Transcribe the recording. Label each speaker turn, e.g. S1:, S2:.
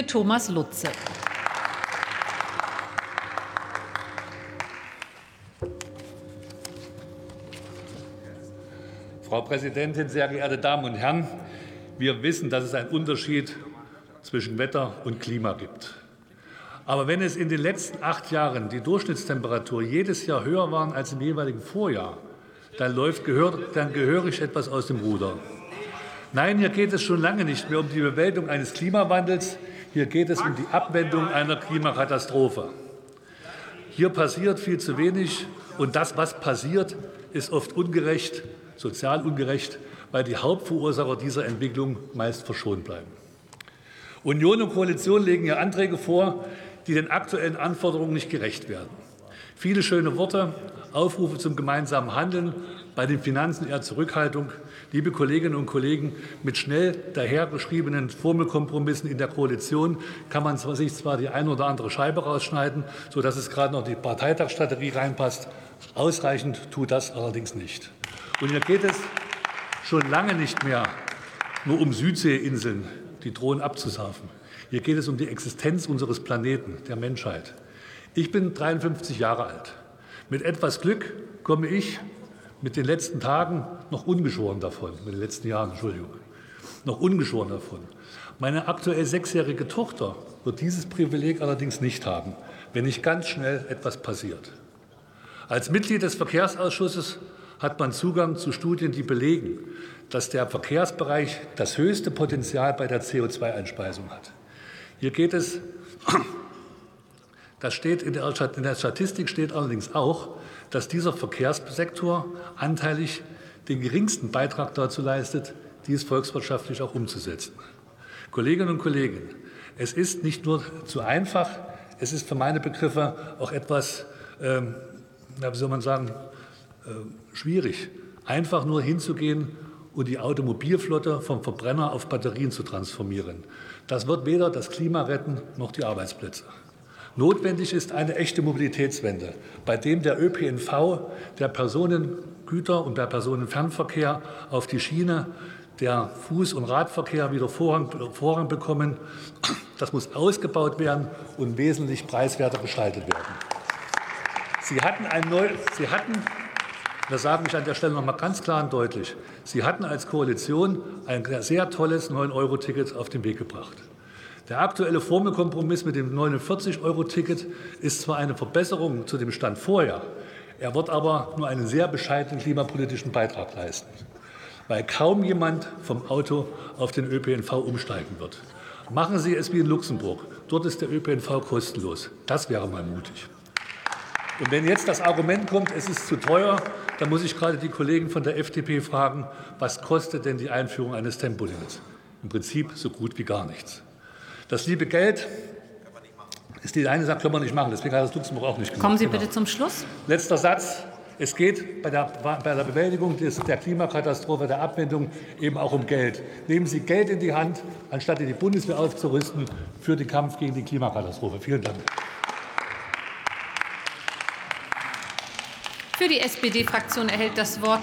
S1: Thomas Lutze.
S2: Frau Präsidentin, sehr geehrte Damen und Herren! Wir wissen, dass es einen Unterschied zwischen Wetter und Klima gibt. Aber wenn es in den letzten acht Jahren die Durchschnittstemperatur jedes Jahr höher waren als im jeweiligen Vorjahr, dann läuft dann gehörig etwas aus dem Ruder. Nein, hier geht es schon lange nicht mehr um die Bewältigung eines Klimawandels. Hier geht es um die Abwendung einer Klimakatastrophe. Hier passiert viel zu wenig, und das, was passiert, ist oft ungerecht, sozial ungerecht, weil die Hauptverursacher dieser Entwicklung meist verschont bleiben. Union und Koalition legen hier Anträge vor, die den aktuellen Anforderungen nicht gerecht werden. Viele schöne Worte, Aufrufe zum gemeinsamen Handeln, bei den Finanzen eher Zurückhaltung. Liebe Kolleginnen und Kollegen, mit schnell dahergeschriebenen Formelkompromissen in der Koalition kann man sich zwar die eine oder andere Scheibe rausschneiden, sodass es gerade noch die Parteitagsstrategie reinpasst. Ausreichend tut das allerdings nicht. Und hier geht es schon lange nicht mehr nur um Südseeinseln, die drohen abzusaufen. Hier geht es um die Existenz unseres Planeten, der Menschheit. Ich bin 53 Jahre alt. Mit etwas Glück komme ich mit den letzten Tagen noch ungeschoren davon, mit den letzten Jahren, Entschuldigung, noch ungeschoren davon. Meine aktuell sechsjährige Tochter wird dieses Privileg allerdings nicht haben, wenn nicht ganz schnell etwas passiert. Als Mitglied des Verkehrsausschusses hat man Zugang zu Studien, die belegen, dass der Verkehrsbereich das höchste Potenzial bei der CO2-Einspeisung hat. Hier geht es, das steht in der, in der Statistik steht allerdings auch, dass dieser Verkehrssektor anteilig den geringsten Beitrag dazu leistet, dies volkswirtschaftlich auch umzusetzen. Kolleginnen und Kollegen, es ist nicht nur zu einfach, es ist für meine Begriffe auch etwas, ähm, wie soll man sagen, äh, schwierig, einfach nur hinzugehen und die Automobilflotte vom Verbrenner auf Batterien zu transformieren. Das wird weder das Klima retten noch die Arbeitsplätze. Notwendig ist eine echte Mobilitätswende, bei dem der ÖPNV, der Personengüter- und der Personenfernverkehr auf die Schiene, der Fuß- und Radverkehr wieder Vorrang, Vorrang bekommen. Das muss ausgebaut werden und wesentlich preiswerter gestaltet werden. Sie hatten, ein neu, Sie hatten das sage ich an der Stelle noch mal ganz klar und deutlich. Sie hatten als Koalition ein sehr tolles 9-Euro-Ticket auf den Weg gebracht. Der aktuelle Formelkompromiss mit dem 49-Euro-Ticket ist zwar eine Verbesserung zu dem Stand vorher, er wird aber nur einen sehr bescheidenen klimapolitischen Beitrag leisten, weil kaum jemand vom Auto auf den ÖPNV umsteigen wird. Machen Sie es wie in Luxemburg. Dort ist der ÖPNV kostenlos. Das wäre mal mutig. Und wenn jetzt das Argument kommt, es ist zu teuer, dann muss ich gerade die Kollegen von der FDP fragen, was kostet denn die Einführung eines Tempolimits? Im Prinzip so gut wie gar nichts. Das liebe Geld ist die eine Sache, können wir nicht machen. Deswegen hat das Luxemburg auch nicht gemacht.
S1: Kommen Sie bitte genau. zum Schluss.
S2: Letzter Satz. Es geht bei der, bei der Bewältigung des, der Klimakatastrophe, der Abwendung eben auch um Geld. Nehmen Sie Geld in die Hand, anstatt die Bundeswehr aufzurüsten für den Kampf gegen die Klimakatastrophe. Vielen Dank.
S1: Für die SPD-Fraktion erhält das Wort